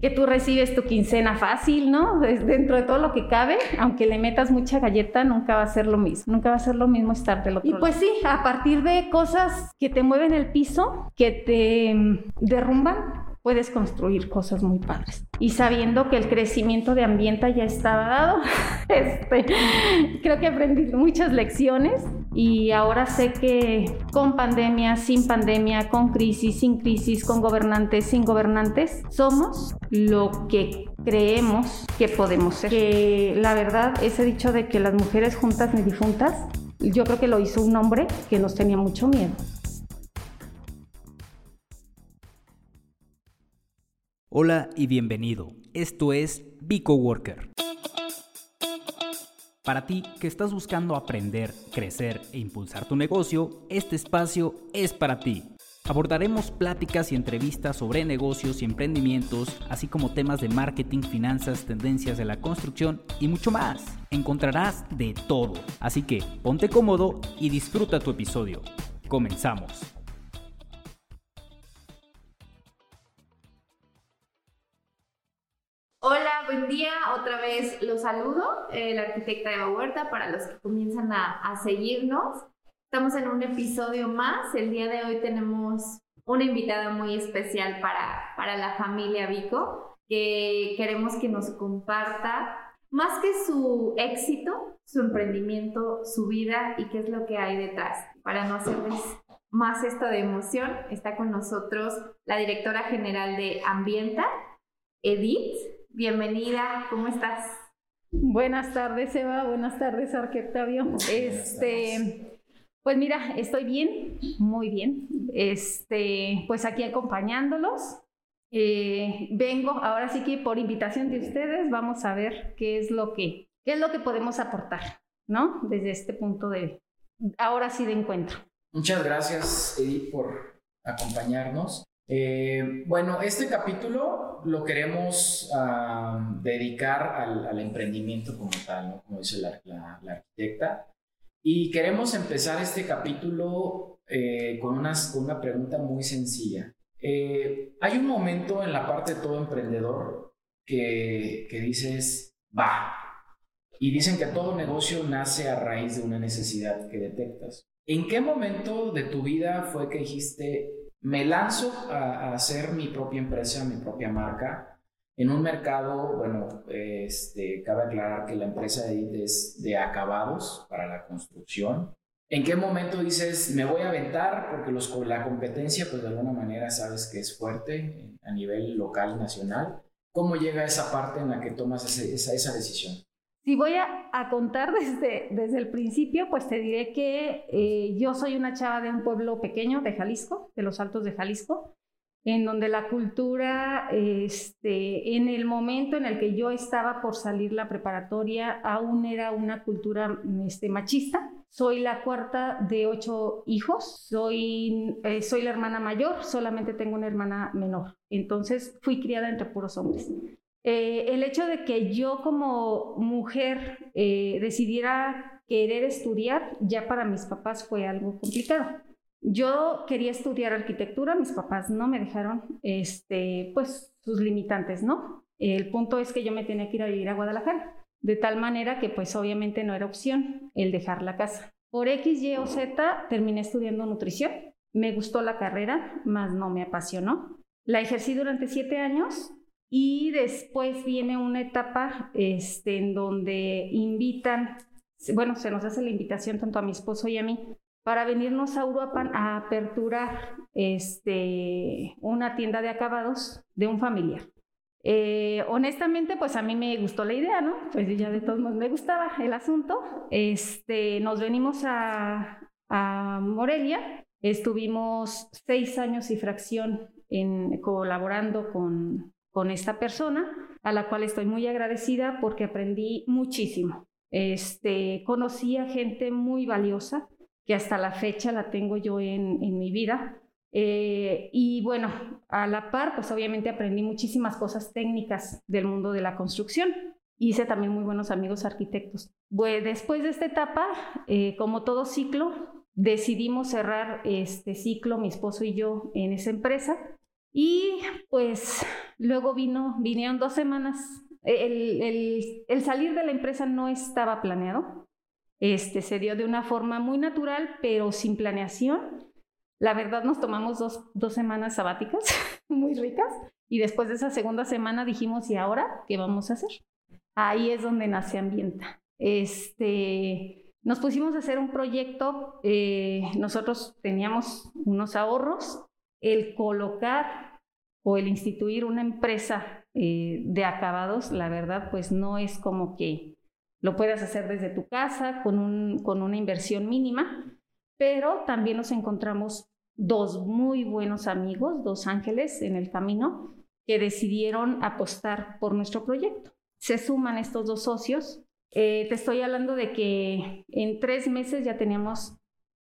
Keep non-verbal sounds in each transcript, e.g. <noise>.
que tú recibes tu quincena fácil, ¿no? Dentro de todo lo que cabe, aunque le metas mucha galleta, nunca va a ser lo mismo. Nunca va a ser lo mismo estar del otro Y pues sí, a partir de cosas que te mueven el piso, que te mm, derrumban, puedes construir cosas muy padres. Y sabiendo que el crecimiento de ambiente ya estaba dado, <laughs> este, creo que aprendí muchas lecciones y ahora sé que con pandemia, sin pandemia, con crisis, sin crisis, con gobernantes, sin gobernantes, somos lo que creemos que podemos ser. Que la verdad, ese dicho de que las mujeres juntas ni difuntas, yo creo que lo hizo un hombre que nos tenía mucho miedo. Hola y bienvenido. Esto es Bico Worker. Para ti que estás buscando aprender, crecer e impulsar tu negocio, este espacio es para ti. Abordaremos pláticas y entrevistas sobre negocios y emprendimientos, así como temas de marketing, finanzas, tendencias de la construcción y mucho más. Encontrarás de todo, así que ponte cómodo y disfruta tu episodio. Comenzamos. Buen día. Otra vez los saludo, eh, la arquitecta Eva Huerta, para los que comienzan a, seguirnos. Estamos en un episodio más. El día de hoy tenemos una invitada muy especial para, para la familia Vico, que queremos que nos comparta más que su éxito, su emprendimiento, su vida y qué es lo que hay detrás. Para no hacerles más esto de emoción, está con nosotros la directora general de Ambienta, Edith. Bienvenida, ¿cómo estás? Buenas tardes, Eva. Buenas tardes, Arquetavio. Este, pues mira, estoy bien, muy bien. Este, pues aquí acompañándolos. Eh, vengo, ahora sí que por invitación de ustedes, vamos a ver qué es lo que, qué es lo que podemos aportar, ¿no? Desde este punto de, ahora sí de encuentro. Muchas gracias, Edith, por acompañarnos. Eh, bueno, este capítulo lo queremos dedicar al, emprendimiento como tal, como dice la, arquitecta. Y queremos empezar este capítulo eh, con, una pregunta muy sencilla. Eh, hay un momento en la parte de todo emprendedor que, que dices, va. Y dicen que todo negocio nace a raíz de una necesidad que detectas. ¿En qué momento de tu vida fue que dijiste, me lanzo a, hacer mi propia empresa, mi propia marca, en un mercado, bueno, este, cabe aclarar que la empresa es de acabados para la construcción. ¿En qué momento dices, me voy a aventar? Porque los, la competencia, pues de alguna manera sabes que es fuerte a nivel local nacional. ¿Cómo llega esa parte en la que tomas esa, esa decisión? Si voy a, contar desde, desde el principio, pues te diré que eh, yo soy una chava de un pueblo pequeño de Jalisco, de los Altos de Jalisco, en donde la cultura, este, en el momento en el que yo estaba por salir la preparatoria, aún era una cultura este, machista. Soy la cuarta de ocho hijos, soy, eh, soy la hermana mayor, solamente tengo una hermana menor. Entonces fui criada entre puros hombres. Eh, el hecho de que yo como mujer eh, decidiera querer estudiar, ya para mis papás fue algo complicado. Yo quería estudiar arquitectura, mis papás no me dejaron, este, pues sus limitantes, ¿no? El punto es que yo me tenía que ir a vivir a Guadalajara, de tal manera que pues obviamente no era opción el dejar la casa. Por X, Y o Z terminé estudiando nutrición, me gustó la carrera, más no me apasionó. La ejercí durante siete años y después viene una etapa este, en donde invitan, bueno, se nos hace la invitación tanto a mi esposo y a mí para venirnos a Uruapan a aperturar este, una tienda de acabados de un familiar. Eh, honestamente, pues a mí me gustó la idea, ¿no? Pues ya de todos modos me gustaba el asunto. Este, nos venimos a, a Morelia, estuvimos seis años y fracción en, colaborando con, con esta persona, a la cual estoy muy agradecida porque aprendí muchísimo. Este, conocí a gente muy valiosa que hasta la fecha la tengo yo en, en mi vida. Eh, y bueno, a la par, pues obviamente aprendí muchísimas cosas técnicas del mundo de la construcción. Hice también muy buenos amigos arquitectos. Después de esta etapa, eh, como todo ciclo, decidimos cerrar este ciclo, mi esposo y yo, en esa empresa. Y pues Luego vino, vinieron dos semanas. El, el, el salir de la empresa no estaba planeado. Este, se dio de una forma muy natural, pero sin planeación. La verdad nos tomamos dos, dos semanas sabáticas <laughs> muy ricas y después de esa segunda semana dijimos, ¿y ahora qué vamos a hacer? Ahí es donde nace Ambienta. Este, nos pusimos a hacer un proyecto, eh, nosotros teníamos unos ahorros, el colocar o el instituir una empresa eh, de acabados, la verdad, pues no es como que lo puedas hacer desde tu casa con, un, con una inversión mínima, pero también nos encontramos dos muy buenos amigos, dos ángeles en el camino, que decidieron apostar por nuestro proyecto. Se suman estos dos socios. Eh, te estoy hablando de que en tres meses ya teníamos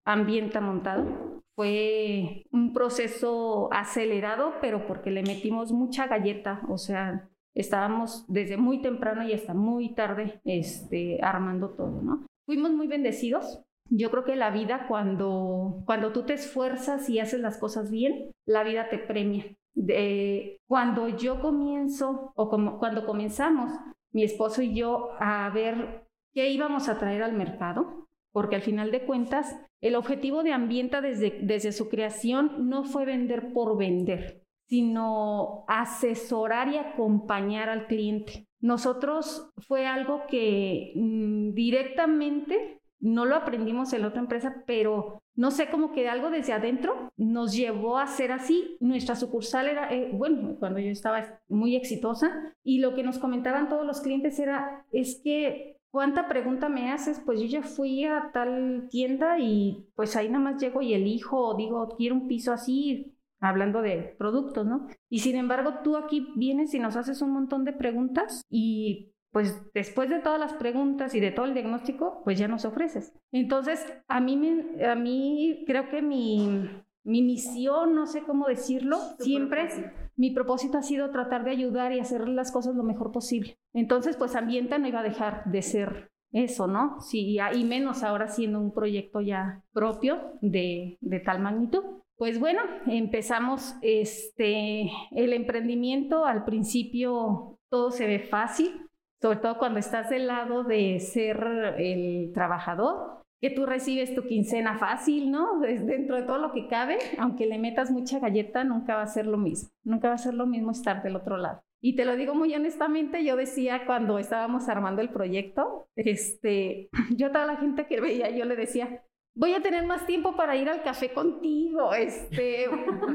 ambiente montado. Fue un proceso acelerado, pero porque le metimos mucha galleta, o sea, estábamos desde muy temprano y hasta muy tarde este, armando todo, ¿no? Fuimos muy bendecidos. Yo creo que la vida cuando, cuando tú te esfuerzas y haces las cosas bien, la vida te premia. De, cuando yo comienzo o como, cuando comenzamos, mi esposo y yo, a ver qué íbamos a traer al mercado, porque al final de cuentas, el objetivo de Ambienta desde, desde su creación no fue vender por vender sino asesorar y acompañar al cliente. Nosotros fue algo que mm, directamente no lo aprendimos en la otra empresa, pero no sé, cómo que algo desde adentro nos llevó a ser así. Nuestra sucursal era, eh, bueno, cuando yo estaba muy exitosa, y lo que nos comentaban todos los clientes era, es que, ¿cuánta pregunta me haces? Pues yo ya fui a tal tienda y pues ahí nada más llego y elijo, digo, quiero un piso así, hablando de productos, ¿no? Y sin embargo, tú aquí vienes y nos haces un montón de preguntas y pues después de todas las preguntas y de todo el diagnóstico, pues ya nos ofreces. Entonces, a mí, me, a mí creo que mi, mi misión, no sé cómo decirlo, siempre mi propósito ha sido tratar de ayudar y hacer las cosas lo mejor posible. Entonces, pues Ambienta no iba a dejar de ser eso, ¿no? Sí, y menos ahora siendo un proyecto ya propio de, de tal magnitud. Pues bueno, empezamos este, el emprendimiento. Al principio todo se ve fácil, sobre todo cuando estás del lado de ser el trabajador, que tú recibes tu quincena fácil, ¿no? Dentro de todo lo que cabe, aunque le metas mucha galleta, nunca va a ser lo mismo. Nunca va a ser lo mismo estar del otro lado. Y te lo digo muy honestamente, yo decía cuando estábamos armando el proyecto, este, yo a toda la gente que veía, yo le decía, voy a tener más tiempo para ir al café contigo, este,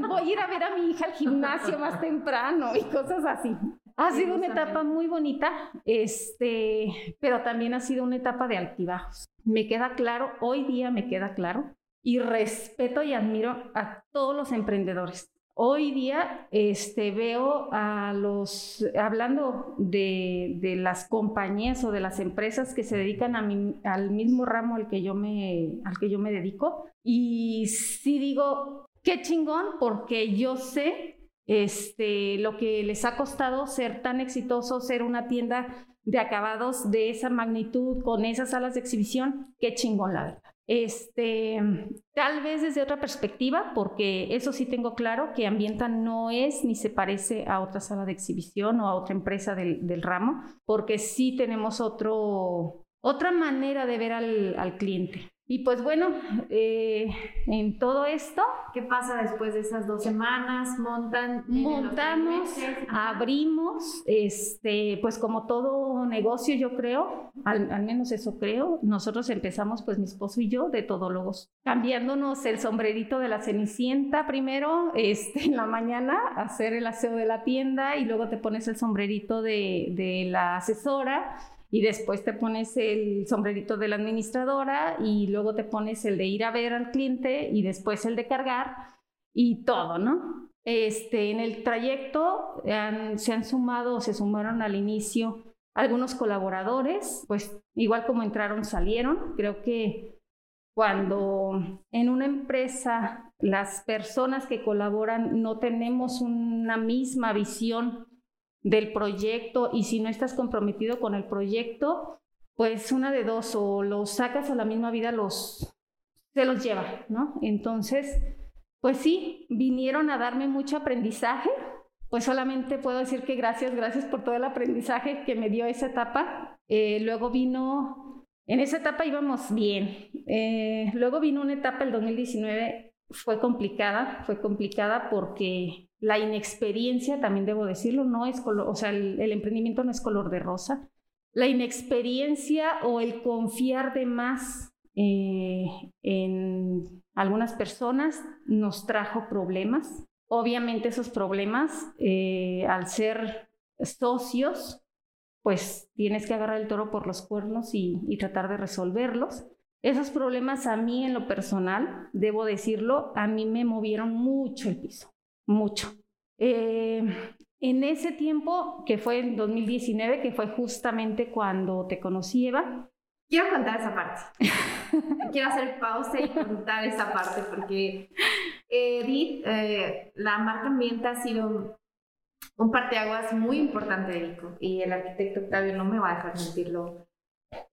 voy a ir a ver a mi hija al gimnasio más temprano y cosas así. Ha sido una etapa muy bonita, este, pero también ha sido una etapa de altibajos. Me queda claro, hoy día me queda claro, y respeto y admiro a todos los emprendedores. Hoy día este, veo a los, hablando de, de, las compañías o de las empresas que se dedican a al mismo ramo al que, yo me, al que yo me dedico, y sí digo, qué chingón, porque yo sé este, lo que les ha costado ser tan exitoso, ser una tienda de acabados de esa magnitud, con esas salas de exhibición, qué chingón, la verdad. Este, tal vez desde otra perspectiva, porque eso sí tengo claro, que Ambienta no es ni se parece a otra sala de exhibición o a otra empresa del, ramo, porque sí tenemos otro, otra manera de ver al cliente. Y pues bueno, eh, en todo esto. ¿Qué pasa después de esas dos semanas? Montan. Montamos, abrimos, este, pues como todo negocio, yo creo, al, al, menos eso creo. Nosotros empezamos, pues mi esposo y yo, de todólogos, cambiándonos el sombrerito de la cenicienta primero, este, en la mañana, hacer el aseo de la tienda y luego te pones el sombrerito de, de la asesora y después te pones el sombrerito de la administradora y luego te pones el de ir a ver al cliente y después el de cargar y todo, ¿no? Este, en el trayecto se han sumado se sumaron al inicio algunos colaboradores, pues igual como entraron, salieron. Creo que cuando en una empresa las personas que colaboran no tenemos una misma visión del proyecto y si no estás comprometido con el proyecto, pues una de dos, o los sacas a la misma vida, los se los lleva, ¿no? Entonces, pues sí, vinieron a darme mucho aprendizaje, pues solamente puedo decir que gracias, gracias por todo el aprendizaje que me dio esa etapa. Eh, luego vino, en esa etapa íbamos bien. Eh, luego vino una etapa, el 2019, fue complicada, fue complicada porque la inexperiencia, también debo decirlo, no es color, o sea, el, emprendimiento no es color de rosa. La inexperiencia o el confiar de más eh, en algunas personas nos trajo problemas. Obviamente esos problemas, eh, al ser socios, pues tienes que agarrar el toro por los cuernos y, y, tratar de resolverlos. Esos problemas a mí en lo personal, debo decirlo, a mí me movieron mucho el piso, mucho. Eh, en ese tiempo, que fue en 2019, que fue justamente cuando te conocí, Eva. Quiero contar esa parte. <laughs> Quiero hacer pausa y contar esa parte porque Edith, eh, la marca Ambienta ha sido un parteaguas muy importante de y el arquitecto Octavio no me va a dejar mentirlo.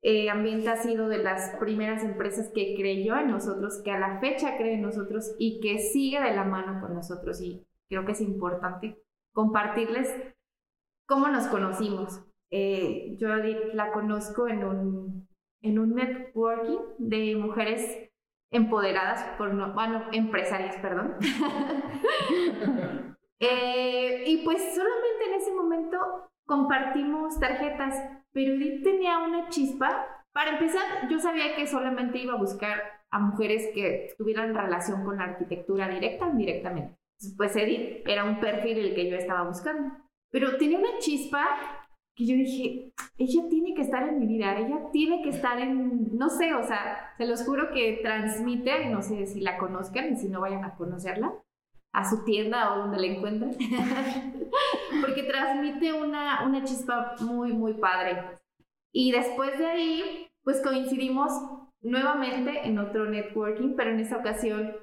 Eh, Ambienta ha sido de las primeras empresas que creyó en nosotros, que a la fecha cree en nosotros y que sigue de la mano con nosotros. Y creo que es importante compartirles cómo nos conocimos. Eh, yo la conozco en un, en un networking de mujeres empoderadas, por no, bueno, empresarias, perdón. <laughs> <laughs> Eh, y pues solamente en ese momento compartimos tarjetas, pero Edith tenía una chispa. Para empezar, yo sabía que solamente iba a buscar a mujeres que tuvieran relación con la arquitectura directa o indirectamente pues Edith era un perfil el que yo estaba buscando. Pero tenía una chispa que yo dije, ella tiene que estar en mi vida, ella tiene que estar en, no sé, o sea, se los juro que transmite, no sé si la conozcan y si no vayan a conocerla, a su tienda o donde la encuentren, <laughs> porque transmite una, una chispa muy, muy padre. Y después de ahí, pues coincidimos nuevamente en otro networking, pero en esa ocasión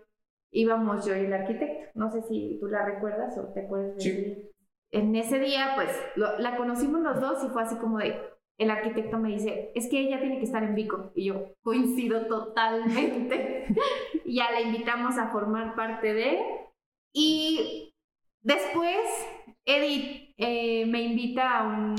íbamos yo y el arquitecto. No sé si tú la recuerdas o te acuerdas de sí. En ese día, pues, la conocimos los dos y fue así como de, el arquitecto me dice, es que ella tiene que estar en Vico. Y yo coincido totalmente. <laughs> ya la invitamos a formar parte de. Y después, Edith eh, me invita a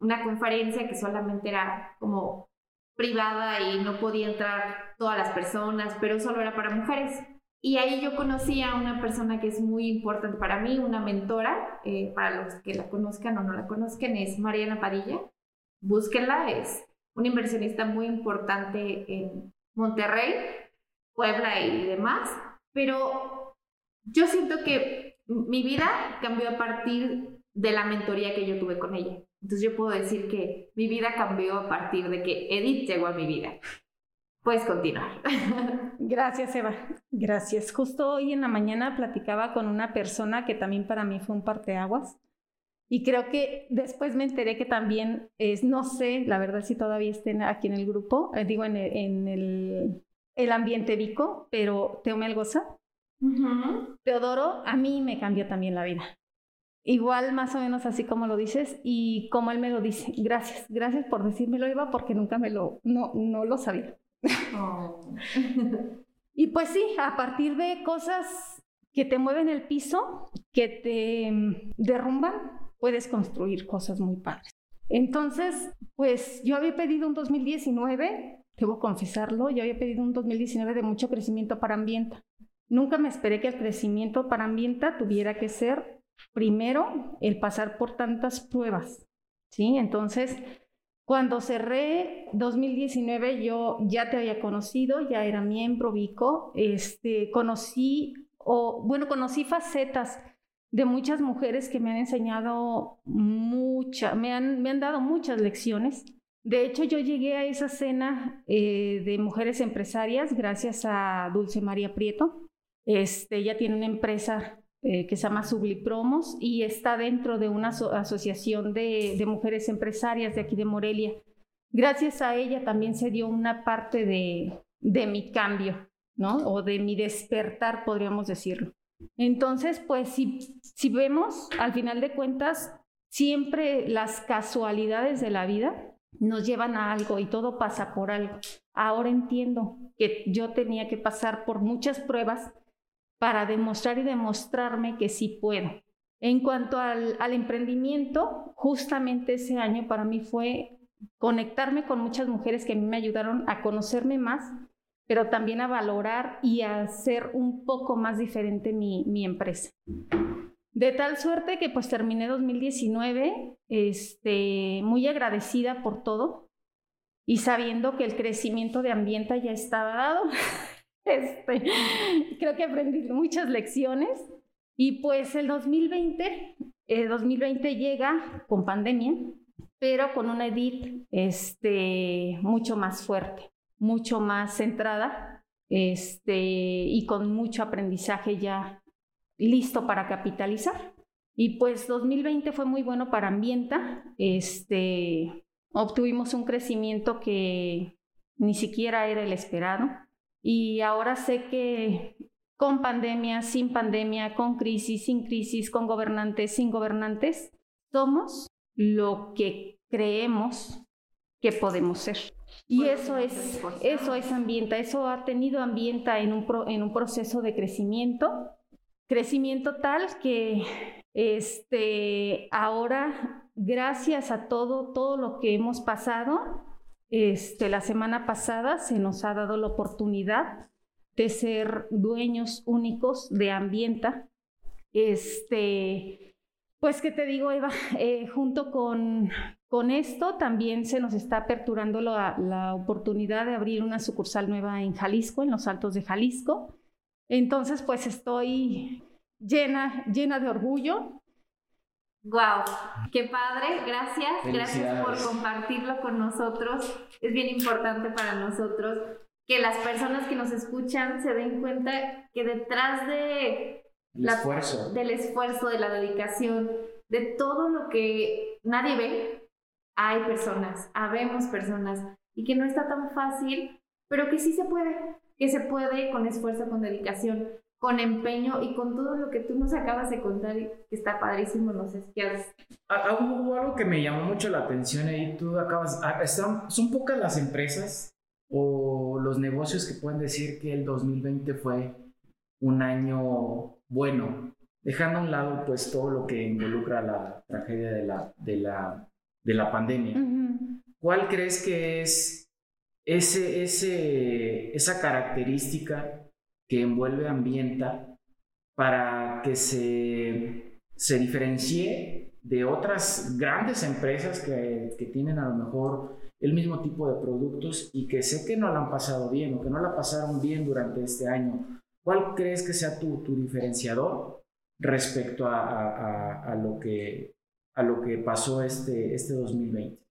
una conferencia que solamente era como privada y no podía entrar todas las personas, pero solo era para mujeres. Y ahí yo conocí a una persona que es muy importante para mí, una mentora, eh, para los que la conozcan o no la conozcan, es Mariana Padilla. Búsquenla, es una inversionista muy importante en Monterrey, Puebla y demás. Pero yo siento que mi vida cambió a partir de la mentoría que yo tuve con ella. Entonces yo puedo decir que mi vida cambió a partir de que Edith llegó a mi vida. Puedes continuar. <laughs> Gracias, Eva. Gracias. Justo hoy en la mañana platicaba con una persona que también para mí fue un parteaguas. Y creo que después me enteré que también es, no sé, la verdad si todavía estén aquí en el grupo, eh, digo en el, el, ambiente vico, pero Teo Melgoza. Teodoro a mí me cambió también la vida. Igual más o menos así como lo dices y como él me lo dice. Gracias, gracias por decírmelo, Eva, porque nunca me lo, no, no lo sabía. Oh. <laughs> y pues sí, a partir de cosas que te mueven el piso, que te mm, derrumban, puedes construir cosas muy padres. Entonces, pues yo había pedido un 2019, debo confesarlo, yo había pedido un 2019 de mucho crecimiento para Ambienta. Nunca me esperé que el crecimiento para Ambienta tuviera que ser primero el pasar por tantas pruebas, ¿sí? Entonces, cuando cerré 2019 yo ya te había conocido, ya era miembro Vico, este, conocí, o bueno, conocí facetas de muchas mujeres que me han enseñado mucha, me han, me han dado muchas lecciones. De hecho, yo llegué a esa cena eh, de mujeres empresarias gracias a Dulce María Prieto. Este, ella tiene una empresa eh, que se llama Sublipromos y está dentro de una asociación de, mujeres empresarias de aquí de Morelia. Gracias a ella también se dio una parte de, de mi cambio, ¿no? O de mi despertar, podríamos decirlo. Entonces, pues si, si vemos, al final de cuentas, siempre las casualidades de la vida nos llevan a algo y todo pasa por algo. Ahora entiendo que yo tenía que pasar por muchas pruebas para demostrar y demostrarme que sí puedo. En cuanto al, emprendimiento, justamente ese año para mí fue conectarme con muchas mujeres que a mí me ayudaron a conocerme más, pero también a valorar y a hacer un poco más diferente mi, mi empresa. De tal suerte que pues terminé 2019 este, muy agradecida por todo y sabiendo que el crecimiento de Ambienta ya estaba dado. <laughs> Este, creo que aprendí muchas lecciones y pues el 2020, el 2020 llega con pandemia, pero con una edit este, mucho más fuerte, mucho más centrada este, y con mucho aprendizaje ya listo para capitalizar. Y pues 2020 fue muy bueno para Ambienta. Este, obtuvimos un crecimiento que ni siquiera era el esperado. Y ahora sé que con pandemia, sin pandemia, con crisis, sin crisis, con gobernantes, sin gobernantes, somos lo que creemos que podemos ser. Y eso es, eso es ambienta, eso ha tenido ambienta en un, en un proceso de crecimiento crecimiento tal que este, ahora, gracias a todo, todo lo que hemos pasado, este, la semana pasada se nos ha dado la oportunidad de ser dueños únicos de Ambienta. Este, pues, ¿qué te digo, Eva? <laughs> Eh, junto con, esto también se nos está aperturando la, la oportunidad de abrir una sucursal nueva en Jalisco, en los Altos de Jalisco. Entonces, pues estoy llena, llena de orgullo. Wow, qué padre, gracias, gracias por compartirlo con nosotros. Es bien importante para nosotros que las personas que nos escuchan se den cuenta que detrás de esfuerzo. del esfuerzo, de la dedicación, de todo lo que nadie ve, hay personas, habemos personas y que no está tan fácil, pero que sí se puede, que se puede con esfuerzo, con dedicación, con empeño y con todo lo que tú nos acabas de contar y que está padrísimo, no sé qué haces. Hubo algo que me llamó mucho la atención ahí, tú acabas, están, son pocas las empresas o los negocios que pueden decir que el 2020 fue un año bueno, dejando a un lado pues todo lo que involucra la tragedia de la, de la, de la pandemia. ¿Cuál crees que es ese, ese, esa característica que envuelve Ambienta para que se, se diferencie de otras grandes empresas que, que, tienen a lo mejor el mismo tipo de productos y que sé que no la han pasado bien o que no la pasaron bien durante este año. ¿Cuál crees que sea tu, tu diferenciador respecto a, a, a, lo que, a lo que pasó este, este 2020?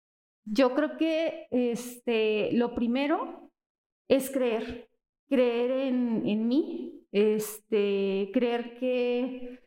Yo creo que este, lo primero es creer, creer en, en mí, este, creer que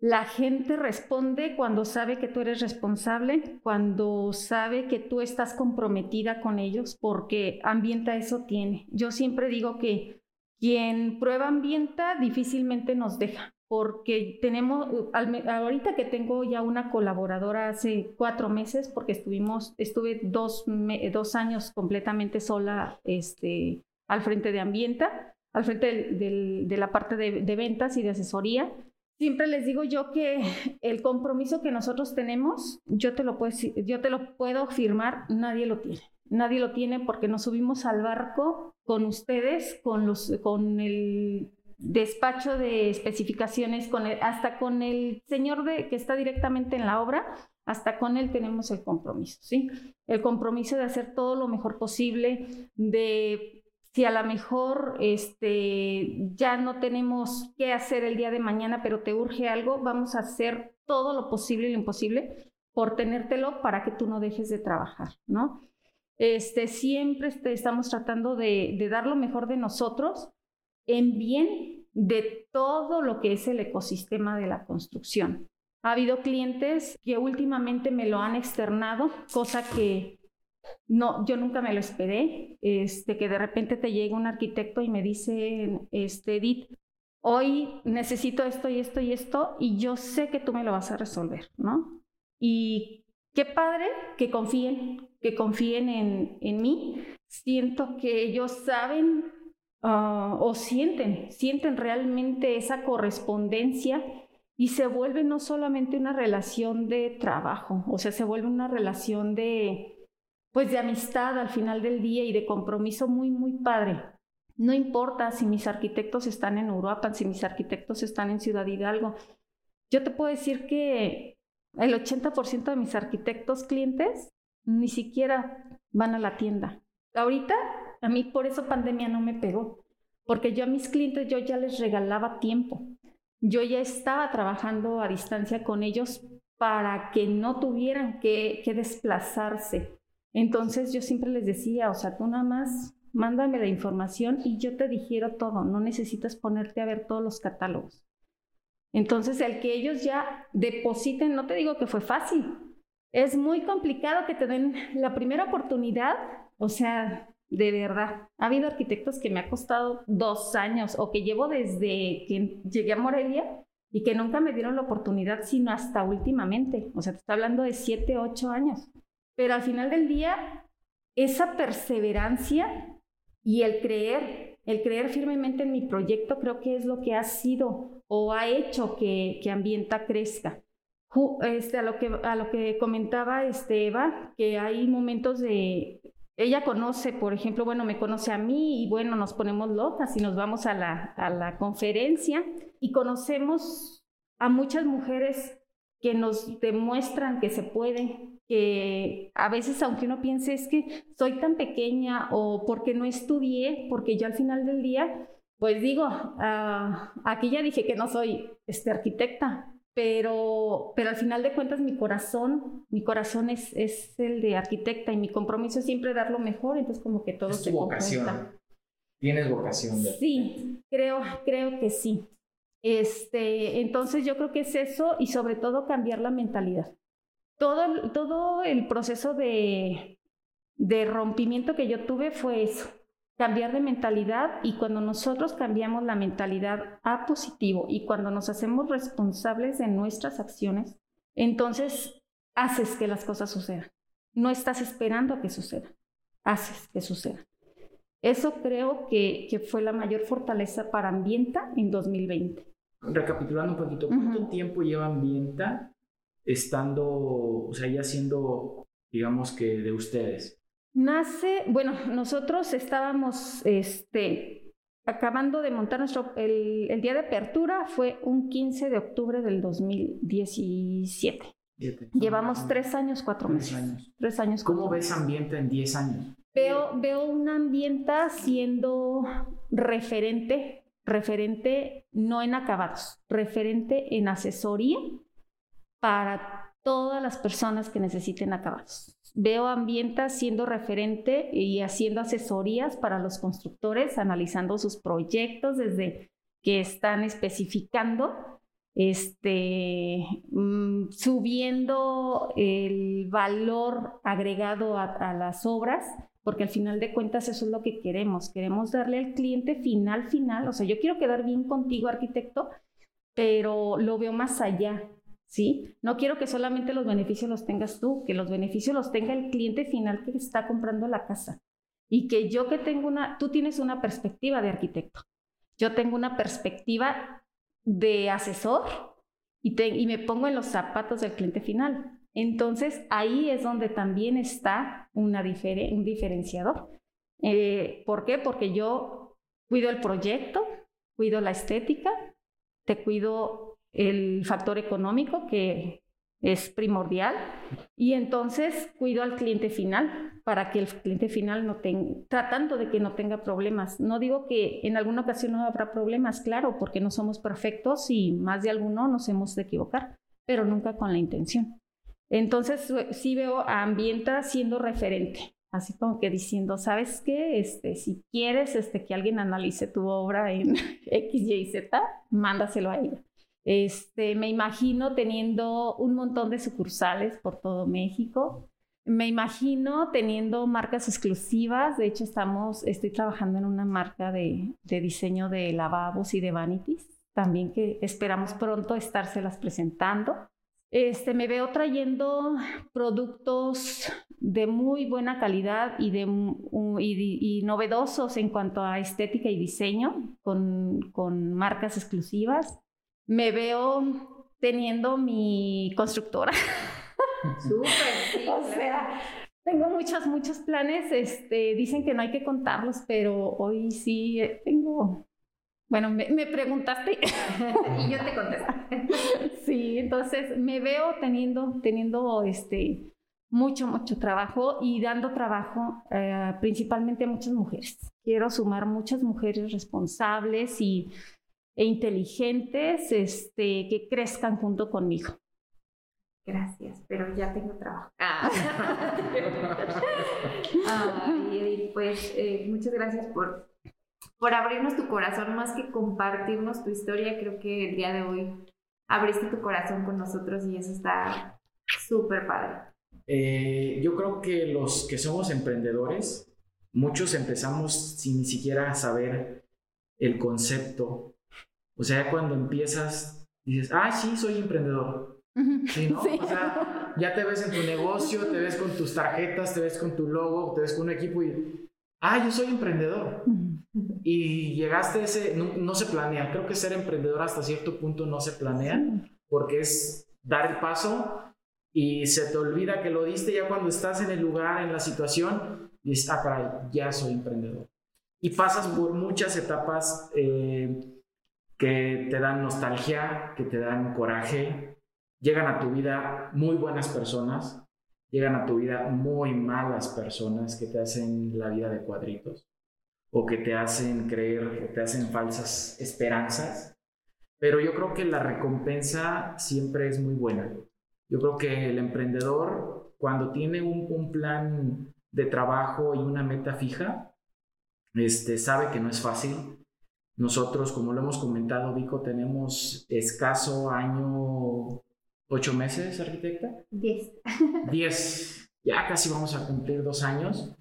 la gente responde cuando sabe que tú eres responsable, cuando sabe que tú estás comprometida con ellos, porque ambienta eso tiene. Yo siempre digo que quien prueba ambienta difícilmente nos deja, porque tenemos, ahorita que tengo ya una colaboradora hace cuatro meses, porque estuvimos, estuve dos, dos años completamente sola, este, al frente de Ambienta, al frente de la parte de, ventas y de asesoría. Siempre les digo yo que <laughs> el compromiso que nosotros tenemos, yo te lo puedo, yo te lo puedo firmar, nadie lo tiene. Nadie lo tiene porque nos subimos al barco con ustedes, con, los, con el despacho de especificaciones, hasta con el señor de, que está directamente en la obra, hasta con él tenemos el compromiso, ¿sí? El compromiso de hacer todo lo mejor posible, de si a lo mejor este, ya no tenemos qué hacer el día de mañana, pero te urge algo, vamos a hacer todo lo posible y lo imposible por tenértelo para que tú no dejes de trabajar, ¿no? Este, siempre este, estamos tratando de, de dar lo mejor de nosotros en bien de todo lo que es el ecosistema de la construcción. Ha habido clientes que últimamente me lo han externado, cosa que no, yo nunca me lo esperé, este, que de repente te llega un arquitecto y me dice, este, Edith, hoy necesito esto y esto y esto, y yo sé que tú me lo vas a resolver, ¿no? Y qué padre que confíen, que confíen en, en mí. Siento que ellos saben uh, o sienten, sienten realmente esa correspondencia y se vuelve no solamente una relación de trabajo, o sea, se vuelve una relación de, pues, de amistad al final del día y de compromiso muy, muy padre. No importa si mis arquitectos están en Uruapan, si mis arquitectos están en Ciudad Hidalgo. Yo te puedo decir que el 80% de mis arquitectos clientes ni siquiera van a la tienda. Ahorita, a mí por eso pandemia no me pegó, porque yo a mis clientes yo ya les regalaba tiempo. Yo ya estaba trabajando a distancia con ellos para que no tuvieran que desplazarse. Entonces yo siempre les decía, o sea, tú nada más mándame la información y yo te digiero todo, no necesitas ponerte a ver todos los catálogos. Entonces, el que ellos ya depositen, no te digo que fue fácil, es muy complicado que te den la primera oportunidad, o sea, de verdad. Ha habido arquitectos que me ha costado dos años o que llevo desde que llegué a Morelia y que nunca me dieron la oportunidad, sino hasta últimamente. O sea, te está hablando de siete, ocho años. Pero al final del día, esa perseverancia y el creer, el creer firmemente en mi proyecto, creo que es lo que ha sido o ha hecho que, que Ambienta crezca. Este, a, lo que, a lo que comentaba este, Eva, que hay momentos de... Ella conoce, por ejemplo, bueno, me conoce a mí y bueno, nos ponemos locas y nos vamos a la, a la conferencia y conocemos a muchas mujeres que nos demuestran que se puede, que a veces aunque uno piense es que soy tan pequeña o porque no estudié, porque yo al final del día, pues digo, uh, aquí ya dije que no soy este, arquitecta, pero, pero al final de cuentas mi corazón, mi corazón es, es el de arquitecta y mi compromiso es siempre dar lo mejor, entonces como que todo es tu vocación. Tienes vocación. De sí, creo, creo que sí. Este, entonces yo creo que es eso y sobre todo cambiar la mentalidad todo, todo el proceso de, de rompimiento que yo tuve fue eso, cambiar de mentalidad y cuando nosotros cambiamos la mentalidad a positivo y cuando nos hacemos responsables de nuestras acciones, entonces haces que las cosas sucedan. No estás esperando a que suceda, haces que suceda. Eso creo que, que fue la mayor fortaleza para Ambienta en 2020. Recapitulando un poquito, ¿cuánto tiempo lleva Ambienta estando, o sea, ya siendo, digamos que de ustedes? Nace, bueno, nosotros estábamos, este, acabando de montar nuestro, el, el, día de apertura fue un 15 de octubre del 2017. Llevamos tres años, cuatro meses. Años. Tres años. ¿Cómo ves ambiente en diez años? Veo, veo un ambiente siendo referente, referente no en acabados, referente en asesoría para todas las personas que necesiten acabados. Veo Ambienta siendo referente y haciendo asesorías para los constructores, analizando sus proyectos desde que están especificando, este, mm, subiendo el valor agregado a, a las obras, porque al final de cuentas eso es lo que queremos. Queremos darle al cliente final, final. O sea, yo quiero quedar bien contigo, arquitecto, pero lo veo más allá. ¿Sí? No quiero que solamente los beneficios los tengas tú, que los beneficios los tenga el cliente final que está comprando la casa. Y que yo que tengo una, tú tienes una perspectiva de arquitecto, yo tengo una perspectiva de asesor y, y me pongo en los zapatos del cliente final. Entonces ahí es donde también está una un diferenciador. Eh, ¿Por qué? Porque yo cuido el proyecto, cuido la estética, te cuido el factor económico que es primordial y entonces cuido al cliente final para que el cliente final no tenga, tratando de que no tenga problemas. No digo que en alguna ocasión no habrá problemas, claro, porque no somos perfectos y más de alguno nos hemos de equivocar, pero nunca con la intención. Entonces sí veo a Ambienta siendo referente, así como que diciendo, ¿sabes qué? Este, si quieres este, que alguien analice tu obra en <laughs> X, Y, Z, mándaselo a ella. Este, me imagino teniendo un montón de sucursales por todo México. Me imagino teniendo marcas exclusivas. De hecho, estamos, estoy trabajando en una marca de, diseño de lavabos y de vanities. También que esperamos pronto estárselas presentando. Este, me veo trayendo productos de muy buena calidad y, de, y novedosos en cuanto a estética y diseño con, con marcas exclusivas. Me veo teniendo mi constructora. <laughs> Súper, sí. <laughs> o sea, tengo muchos, muchos planes. Este, dicen que no hay que contarlos, pero hoy sí eh, tengo. Bueno, me, me preguntaste <laughs> y yo te contesté. sí, entonces me veo teniendo, teniendo este, mucho, mucho trabajo y dando trabajo eh, principalmente a muchas mujeres. Quiero sumar muchas mujeres responsables y, e inteligentes este, que crezcan junto conmigo. Gracias, pero ya tengo trabajo. Ah. <laughs> Edith, pues eh, muchas gracias por, por abrirnos tu corazón, más que compartirnos tu historia. Creo que el día de hoy abriste tu corazón con nosotros y eso está súper padre. Eh, yo creo que los que somos emprendedores, muchos empezamos sin ni siquiera saber el concepto. O sea, cuando empiezas, dices, ah, sí, soy emprendedor Sí, ¿no? O sea, ya te ves en tu negocio, te ves con tus tarjetas, te ves con tu logo, te ves con un equipo y, ah, yo soy emprendedor. Y llegaste a ese, no, se planea, creo que ser emprendedor hasta cierto punto no se planea, porque es dar el paso y se te olvida que lo diste ya cuando estás en el lugar, en la situación, y dices, ah, caray, ya soy emprendedor. Y pasas por muchas etapas eh, que te dan nostalgia, que te dan coraje, llegan a tu vida muy buenas personas, llegan a tu vida muy malas personas que te hacen la vida de cuadritos o que te hacen creer o te hacen falsas esperanzas. Pero yo creo que la recompensa siempre es muy buena. Yo creo que el emprendedor, cuando tiene un, plan de trabajo y una meta fija, este, sabe que no es fácil. Nosotros, como lo hemos comentado, Vico, tenemos escaso año ¿Ocho meses, arquitecta? Diez. Diez. Ya casi vamos a cumplir dos años.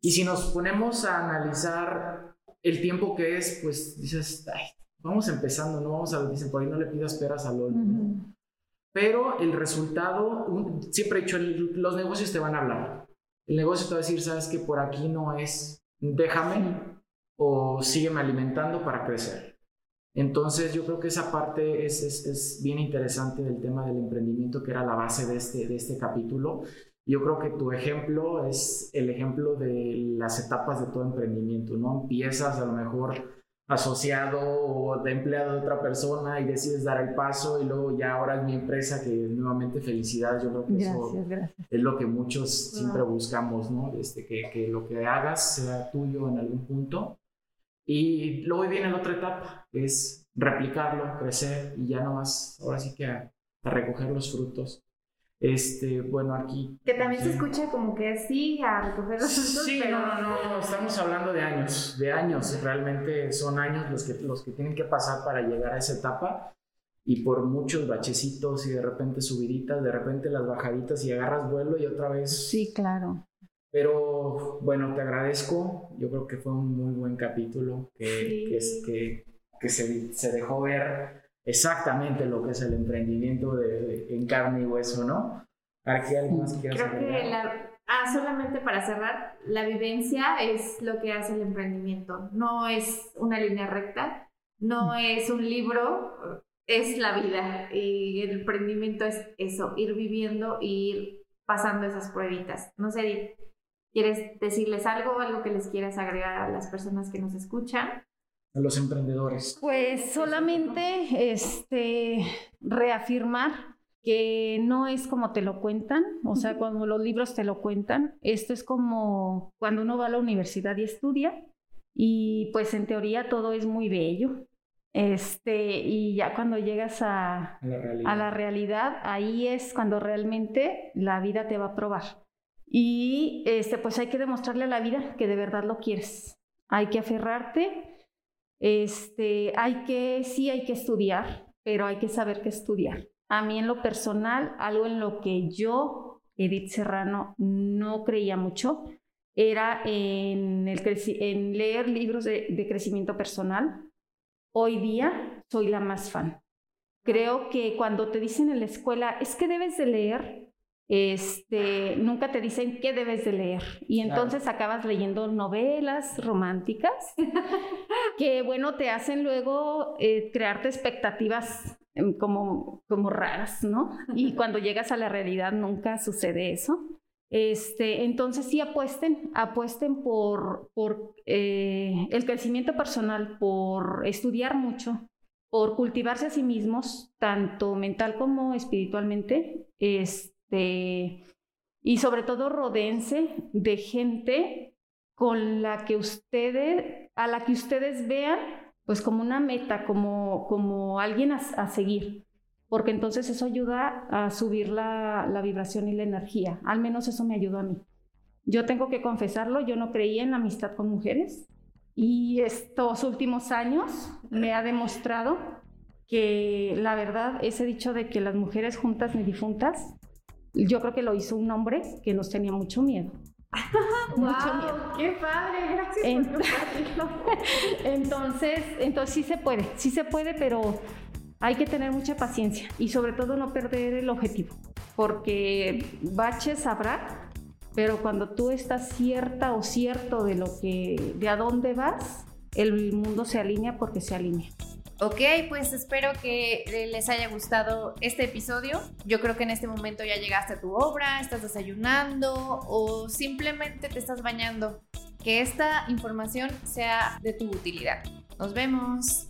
Y si nos ponemos a analizar el tiempo que es, pues dices, ay, vamos empezando, no vamos a, dicen, por ahí no le pidas peras al olmo. Pero el resultado, siempre he dicho, los negocios te van a hablar. El negocio te va a decir, sabes que por aquí no es, déjame o sígueme alimentando para crecer. Entonces yo creo que esa parte es, es, bien interesante del tema del emprendimiento, que era la base de este, de este capítulo. Yo creo que tu ejemplo es el ejemplo de las etapas de todo emprendimiento, ¿no? Empiezas a lo mejor asociado o de empleado de otra persona y decides dar el paso y luego ya ahora es mi empresa que nuevamente felicidades, yo creo que eso es lo que muchos siempre buscamos, ¿no? Este, que, que lo que hagas sea tuyo en algún punto y luego viene la otra etapa, es replicarlo, crecer y ya no más, ahora sí que a, recoger los frutos. Este, bueno, aquí. Que también se escucha como que sí, a recoger los frutos. Sí, no, no, no, estamos hablando de años, de años, realmente son años los que, los que tienen que pasar para llegar a esa etapa y por muchos bachecitos y de repente subiditas, de repente las bajaditas y agarras vuelo y otra vez. Sí, claro. Pero bueno, te agradezco. Yo creo que fue un muy buen capítulo que, que, que, se, se, dejó ver exactamente lo que es el emprendimiento de, en carne y hueso, ¿no? ¿Para que alguien más Creo que la, ah, solamente para cerrar, la vivencia es lo que hace el emprendimiento. No es una línea recta, no es un libro, es la vida. Y el emprendimiento es eso, ir viviendo e ir pasando esas pruebitas. No sé, ¿Quieres decirles algo, algo que les quieras agregar a las personas que nos escuchan? A los emprendedores. Pues solamente este, reafirmar que no es como te lo cuentan, o sea, cuando los libros te lo cuentan, esto es como cuando uno va a la universidad y estudia y pues en teoría todo es muy bello. Este, y ya cuando llegas a, a la realidad, ahí es cuando realmente la vida te va a probar. Y este, pues hay que demostrarle a la vida que de verdad lo quieres. Hay que aferrarte. Este, hay que, sí hay que estudiar, pero hay que saber qué estudiar. A mí en lo personal, algo en lo que yo, Edith Serrano, no creía mucho, era en, el en leer libros de, de crecimiento personal. Hoy día soy la más fan. Creo que cuando te dicen en la escuela, es que debes de leer, este, nunca te dicen qué debes de leer. Y entonces acabas leyendo novelas románticas <laughs> que, bueno, te hacen luego eh, crearte expectativas em, como, como raras, ¿no? Y cuando llegas a la realidad nunca sucede eso. Este, entonces sí apuesten, apuesten por, por eh, el crecimiento personal, por estudiar mucho, por cultivarse a sí mismos, tanto mental como espiritualmente, este, y sobre todo rodense de gente con la que ustedes, a la que ustedes vean, pues como una meta, como, como alguien a seguir porque entonces eso ayuda a subir la, vibración y la energía. Al menos eso me ayudó a mí. Yo tengo que confesarlo, yo no creía en la amistad con mujeres y estos últimos años me ha demostrado que la verdad, ese dicho de que las mujeres juntas ni difuntas, yo creo que lo hizo un hombre que nos tenía mucho miedo. <laughs> mucho miedo. ¡Qué padre! Gracias por <laughs> entonces, entonces sí se puede, sí se puede, pero hay que tener mucha paciencia y sobre todo no perder el objetivo, porque baches habrá, pero cuando tú estás cierta o cierto de lo que, de a dónde vas, el mundo se alinea porque se alinea. Ok, pues espero que les haya gustado este episodio. Yo creo que en este momento ya llegaste a tu obra, estás desayunando o simplemente te estás bañando. Que esta información sea de tu utilidad. Nos vemos.